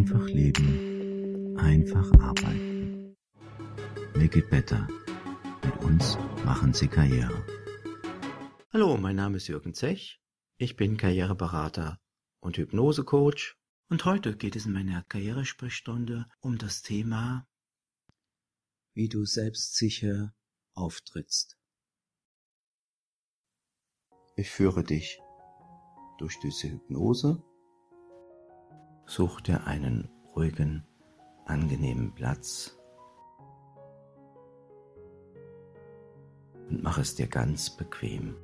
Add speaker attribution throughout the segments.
Speaker 1: Einfach leben, einfach arbeiten. Make it better. Mit uns machen Sie Karriere.
Speaker 2: Hallo, mein Name ist Jürgen Zech. Ich bin Karriereberater und Hypnosecoach. Und heute geht es in meiner Karrieresprechstunde um das Thema, wie du selbstsicher auftrittst. Ich führe dich durch diese Hypnose Such dir einen ruhigen, angenehmen Platz und mach es dir ganz bequem.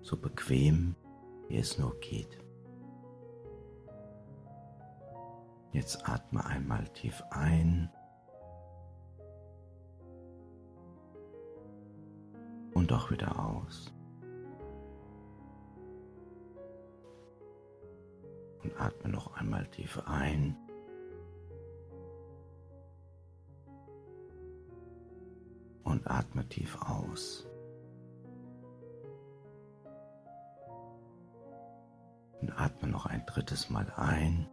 Speaker 2: So bequem, wie es nur geht. Jetzt atme einmal tief ein und auch wieder aus. Atme noch einmal tief ein. Und atme tief aus. Und atme noch ein drittes Mal ein.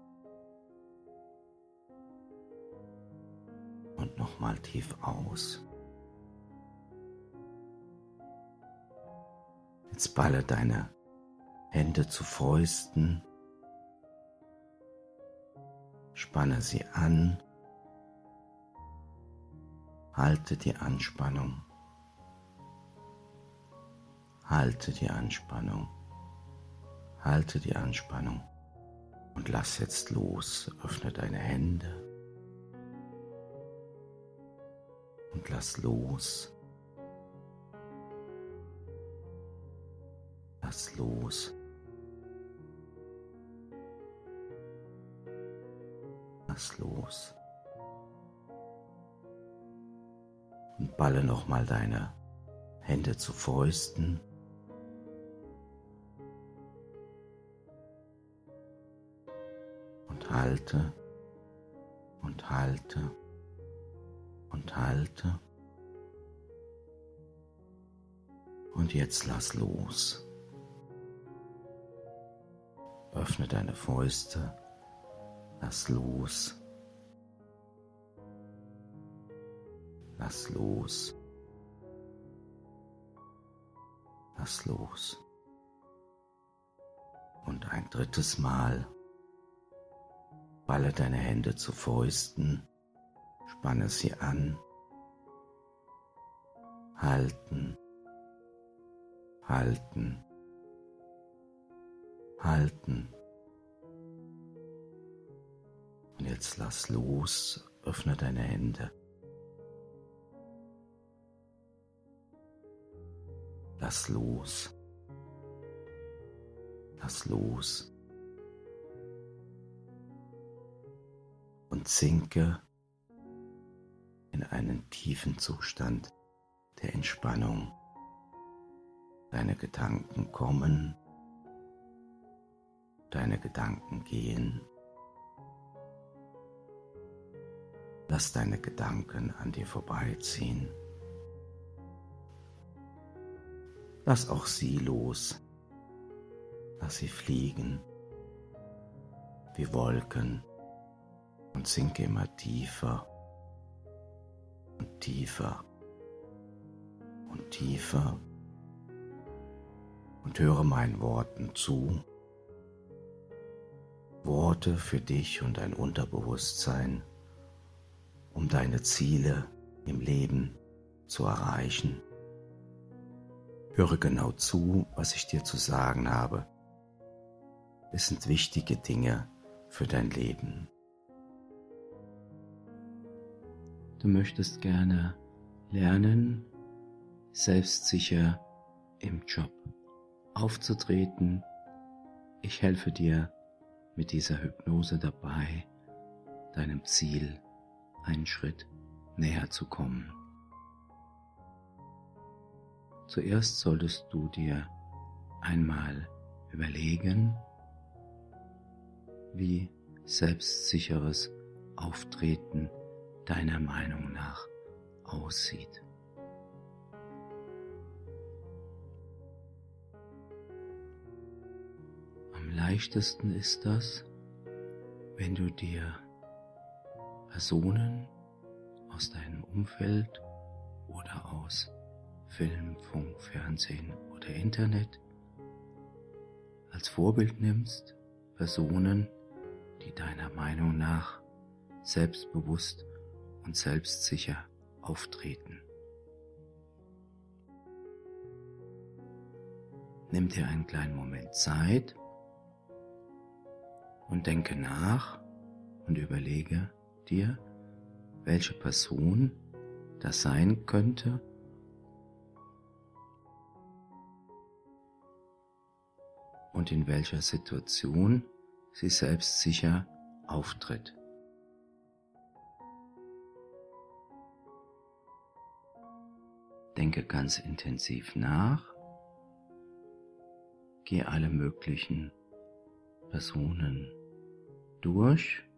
Speaker 2: Und nochmal tief aus. Jetzt balle deine Hände zu Fäusten Spanne sie an. Halte die Anspannung. Halte die Anspannung. Halte die Anspannung. Und lass jetzt los. Öffne deine Hände. Und lass los. Lass los. Lass los. Und balle nochmal deine Hände zu Fäusten. Und halte und halte und halte. Und jetzt lass los. Öffne deine Fäuste Lass los. Lass los. Lass los. Und ein drittes Mal balle deine Hände zu Fäusten, spanne sie an, halten, halten, halten. Jetzt lass los, öffne deine Hände. Lass los. Lass los. Und sinke in einen tiefen Zustand der Entspannung. Deine Gedanken kommen, deine Gedanken gehen. Lass deine Gedanken an dir vorbeiziehen. Lass auch sie los. Lass sie fliegen wie Wolken und sinke immer tiefer und tiefer und tiefer und höre meinen Worten zu. Worte für dich und dein Unterbewusstsein um deine Ziele im Leben zu erreichen. Höre genau zu, was ich dir zu sagen habe. Es sind wichtige Dinge für dein Leben. Du möchtest gerne lernen, selbstsicher im Job aufzutreten. Ich helfe dir mit dieser Hypnose dabei, deinem Ziel einen Schritt näher zu kommen. Zuerst solltest du dir einmal überlegen, wie selbstsicheres Auftreten deiner Meinung nach aussieht. Am leichtesten ist das, wenn du dir Personen aus deinem Umfeld oder aus Film, Funk, Fernsehen oder Internet als Vorbild nimmst, Personen, die deiner Meinung nach selbstbewusst und selbstsicher auftreten. Nimm dir einen kleinen Moment Zeit und denke nach und überlege dir, welche Person das sein könnte? Und in welcher Situation sie selbst sicher auftritt. Denke ganz intensiv nach, gehe alle möglichen Personen durch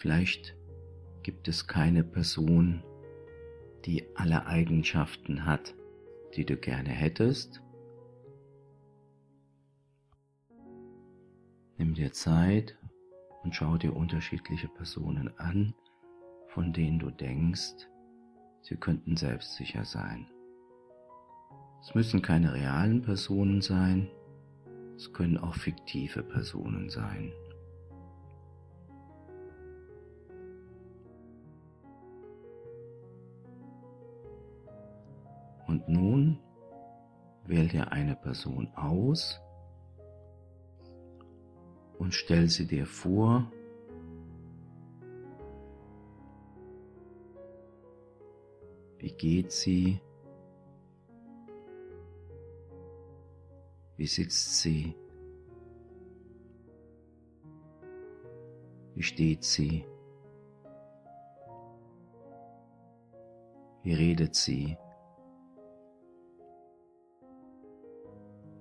Speaker 2: Vielleicht gibt es keine Person, die alle Eigenschaften hat, die du gerne hättest. Nimm dir Zeit und schau dir unterschiedliche Personen an, von denen du denkst, sie könnten selbstsicher sein. Es müssen keine realen Personen sein, es können auch fiktive Personen sein. Und nun wähl dir eine Person aus und stell sie dir vor, wie geht sie, wie sitzt sie, wie steht sie, wie redet sie.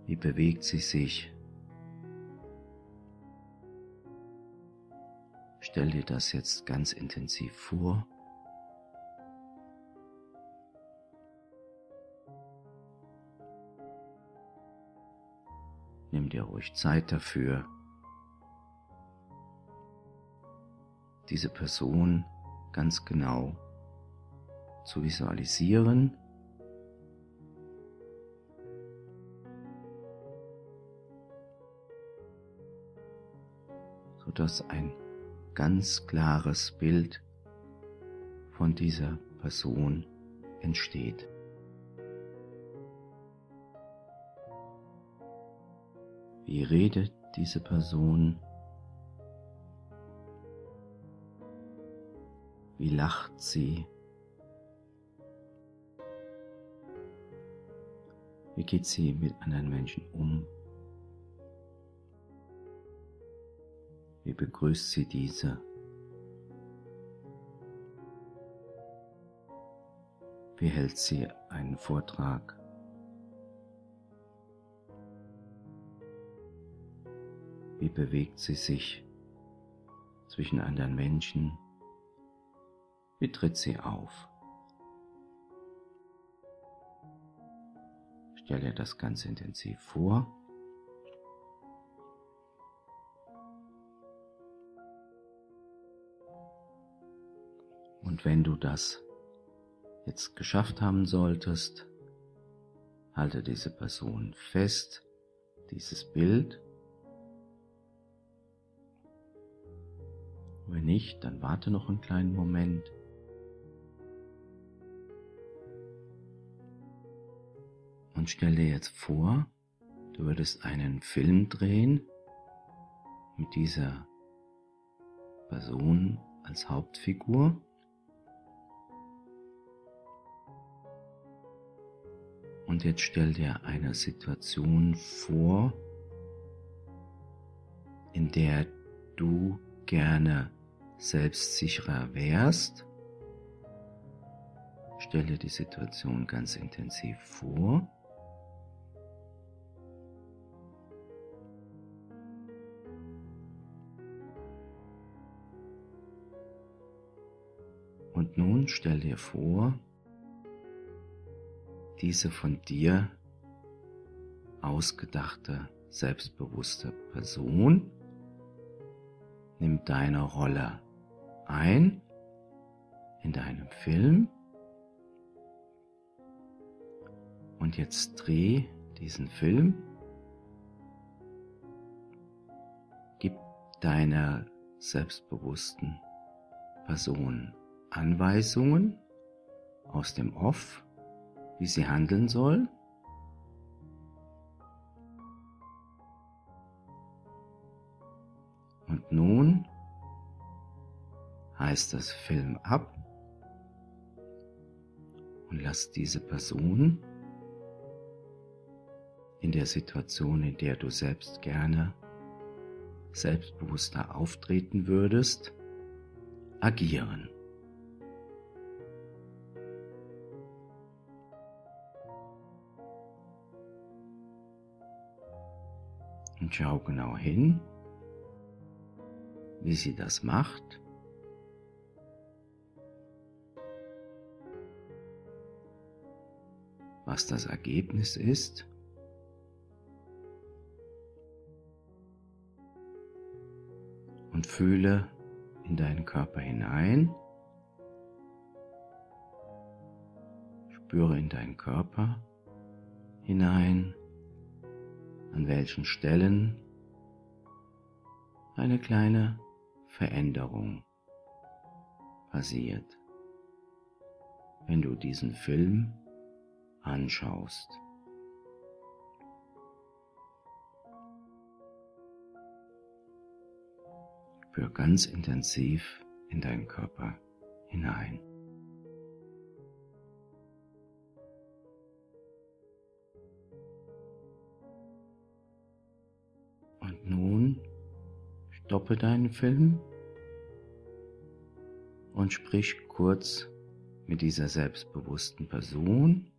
Speaker 2: Wie bewegt sie sich? Stell dir das jetzt ganz intensiv vor. Nimm dir ruhig Zeit dafür, diese Person ganz genau zu visualisieren sodass ein ganz klares Bild von dieser Person entsteht. Wie redet diese Person? Wie lacht sie? Wie geht sie mit anderen Menschen um? Begrüßt sie diese? Wie hält sie einen Vortrag? Wie bewegt sie sich zwischen anderen Menschen? Wie tritt sie auf? Stelle das ganz intensiv vor. Und wenn du das jetzt geschafft haben solltest, halte diese Person fest, dieses Bild. Wenn nicht, dann warte noch einen kleinen Moment. Und stell dir jetzt vor, du würdest einen Film drehen mit dieser Person als Hauptfigur. Und jetzt stell dir eine Situation vor, in der du gerne selbstsicherer wärst. Stelle die Situation ganz intensiv vor. Und nun stell dir vor, diese von dir ausgedachte, selbstbewusste Person nimmt deine Rolle ein in deinem Film. Und jetzt dreh diesen Film, gib deiner selbstbewussten Person Anweisungen aus dem Off, wie sie handeln soll. Und nun heißt das Film ab und lass diese Person in der Situation, in der du selbst gerne selbstbewusster auftreten würdest, agieren. Und schau genau hin, wie sie das macht. Was das Ergebnis ist. Und fühle in deinen Körper hinein. Spüre in deinen Körper hinein an welchen Stellen eine kleine Veränderung passiert, wenn du diesen Film anschaust. Spür ganz intensiv in deinen Körper hinein. Stoppe deinen Film und sprich kurz mit dieser selbstbewussten Person.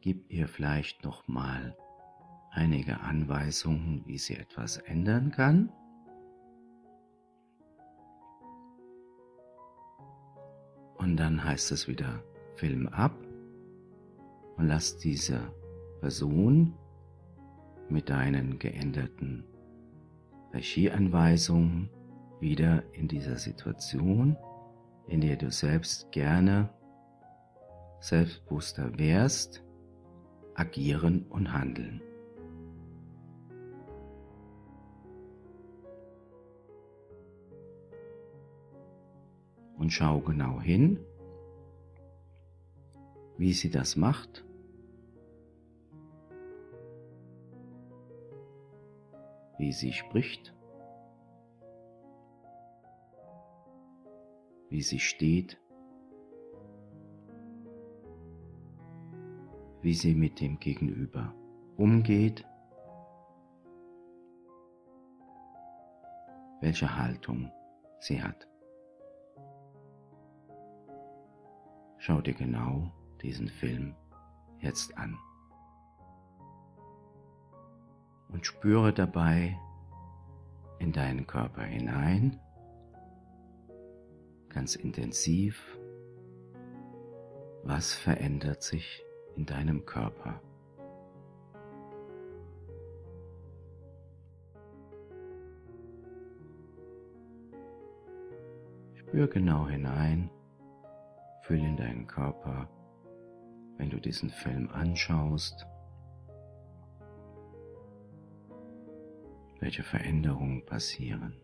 Speaker 2: Gib ihr vielleicht noch mal einige Anweisungen, wie sie etwas ändern kann. Und dann heißt es wieder Film ab und lass diese Person mit deinen geänderten Regieanweisungen wieder in dieser Situation, in der du selbst gerne selbstbewusster wärst, agieren und handeln. Und schau genau hin, wie sie das macht wie sie spricht, wie sie steht, wie sie mit dem Gegenüber umgeht, welche Haltung sie hat. Schau dir genau diesen Film jetzt an und spüre dabei in deinen Körper hinein, ganz intensiv, was verändert sich in deinem Körper. Spür genau hinein, fühl in deinen Körper, wenn du diesen Film anschaust. Welche Veränderungen passieren.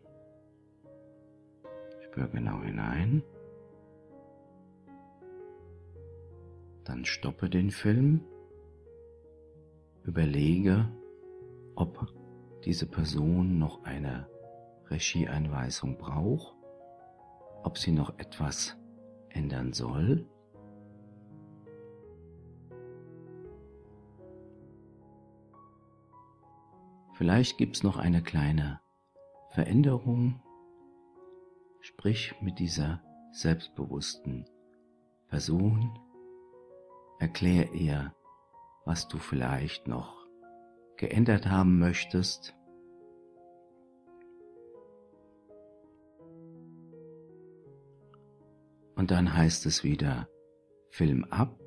Speaker 2: Spür genau hinein. Dann stoppe den Film. Überlege, ob diese Person noch eine Regieeinweisung braucht, ob sie noch etwas ändern soll Vielleicht gibt es noch eine kleine Veränderung. Sprich mit dieser selbstbewussten Person. Erklär ihr, was du vielleicht noch geändert haben möchtest. Und dann heißt es wieder Film ab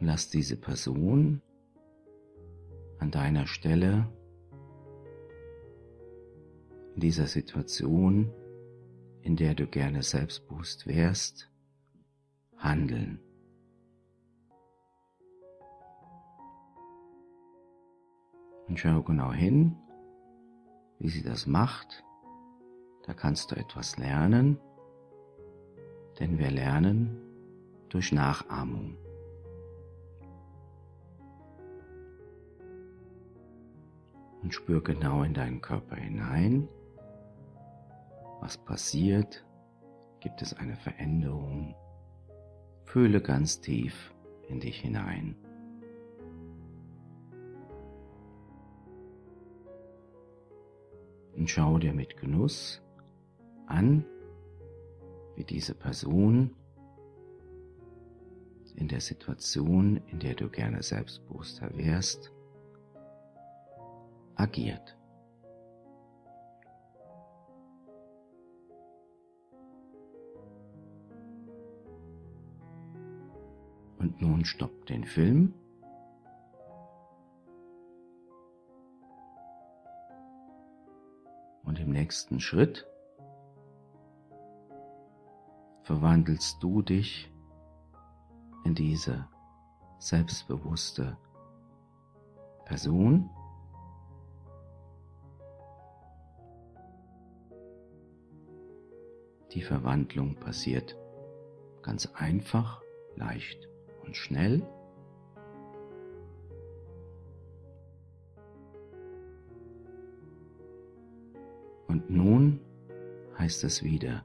Speaker 2: lass diese Person an deiner Stelle in dieser Situation, in der du gerne selbstbewusst wärst, handeln. Und schau genau hin, wie sie das macht. Da kannst du etwas lernen, denn wir lernen durch Nachahmung. Und spür genau in deinen Körper hinein, was passiert, gibt es eine Veränderung. Fühle ganz tief in dich hinein. Und schau dir mit Genuss an, wie diese Person in der Situation, in der du gerne selbstbewusster wärst, agiert. Und nun stopp den Film. Und im nächsten Schritt verwandelst du dich in diese selbstbewusste Person. Die Verwandlung passiert ganz einfach, leicht und schnell. Und nun heißt es wieder,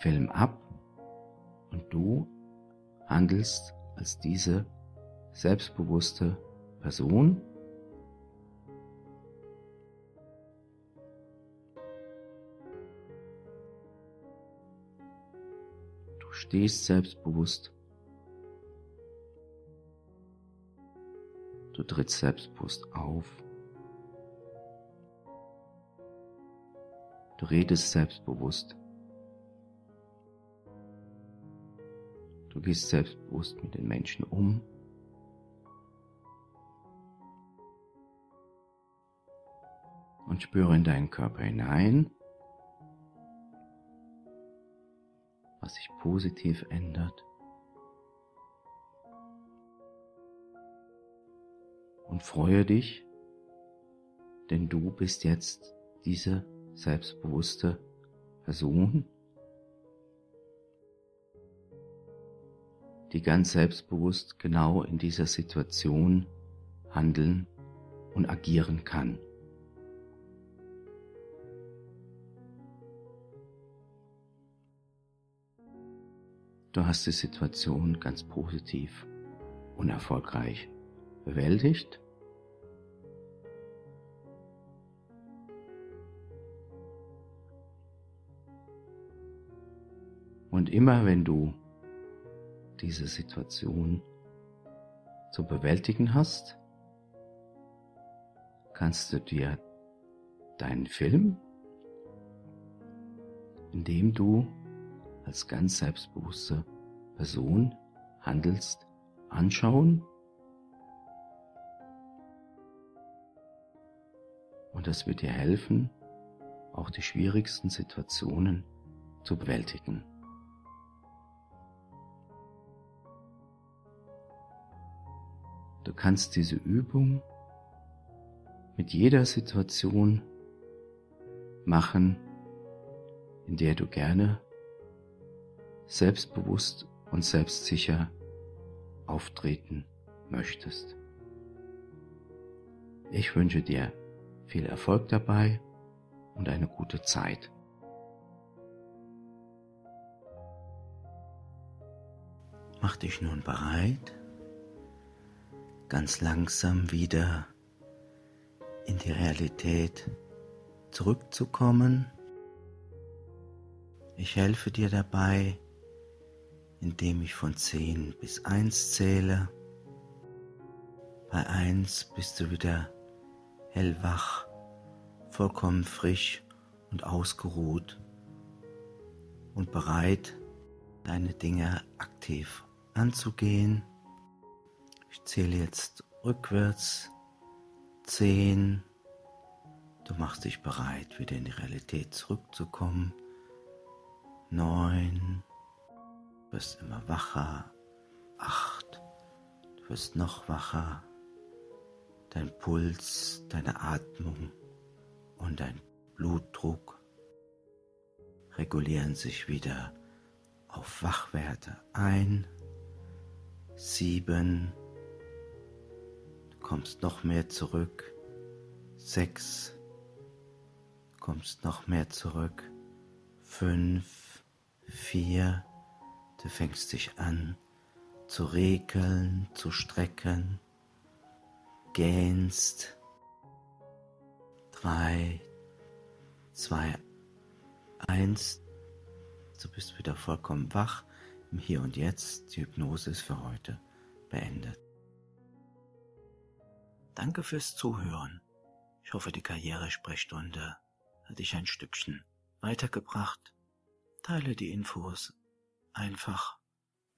Speaker 2: Film ab und du handelst als diese selbstbewusste Person. Stehst selbstbewusst. Du trittst selbstbewusst auf. Du redest selbstbewusst. Du gehst selbstbewusst mit den Menschen um. Und spüre in deinen Körper hinein, was sich positiv ändert. Und freue dich, denn du bist jetzt diese selbstbewusste Person, die ganz selbstbewusst genau in dieser Situation handeln und agieren kann. Du hast die Situation ganz positiv und erfolgreich bewältigt. Und immer wenn du diese Situation zu bewältigen hast, kannst du dir deinen Film, in dem du als ganz selbstbewusste Person handelst, anschauen und das wird dir helfen, auch die schwierigsten Situationen zu bewältigen. Du kannst diese Übung mit jeder Situation machen, in der du gerne selbstbewusst und selbstsicher auftreten möchtest. Ich wünsche dir viel Erfolg dabei und eine gute Zeit. Mach dich nun bereit ganz langsam wieder in die Realität zurückzukommen. Ich helfe dir dabei, indem ich von 10 bis 1 zähle. Bei 1 bist du wieder hellwach, vollkommen frisch und ausgeruht und bereit, deine Dinge aktiv anzugehen. Ich zähle jetzt rückwärts 10. Du machst dich bereit, wieder in die Realität zurückzukommen. 9 wirst immer wacher. Acht. Du wirst noch wacher. Dein Puls, deine Atmung und dein Blutdruck regulieren sich wieder auf Wachwerte ein. Sieben kommst noch mehr zurück. Sechs, kommst noch mehr zurück. Fünf, vier, du fängst dich an zu regeln, zu strecken, gähnst. Drei, zwei, eins, du bist wieder vollkommen wach im Hier und Jetzt. Die Hypnose ist für heute beendet. Danke fürs Zuhören. Ich hoffe, die Karrieresprechstunde hat dich ein Stückchen weitergebracht. Teile die Infos einfach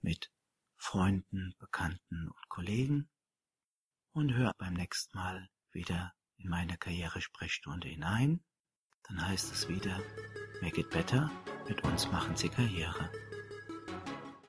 Speaker 2: mit Freunden, Bekannten und Kollegen und hör beim nächsten Mal wieder in meine Karrieresprechstunde hinein. Dann heißt es wieder, Make it better, mit uns machen Sie Karriere.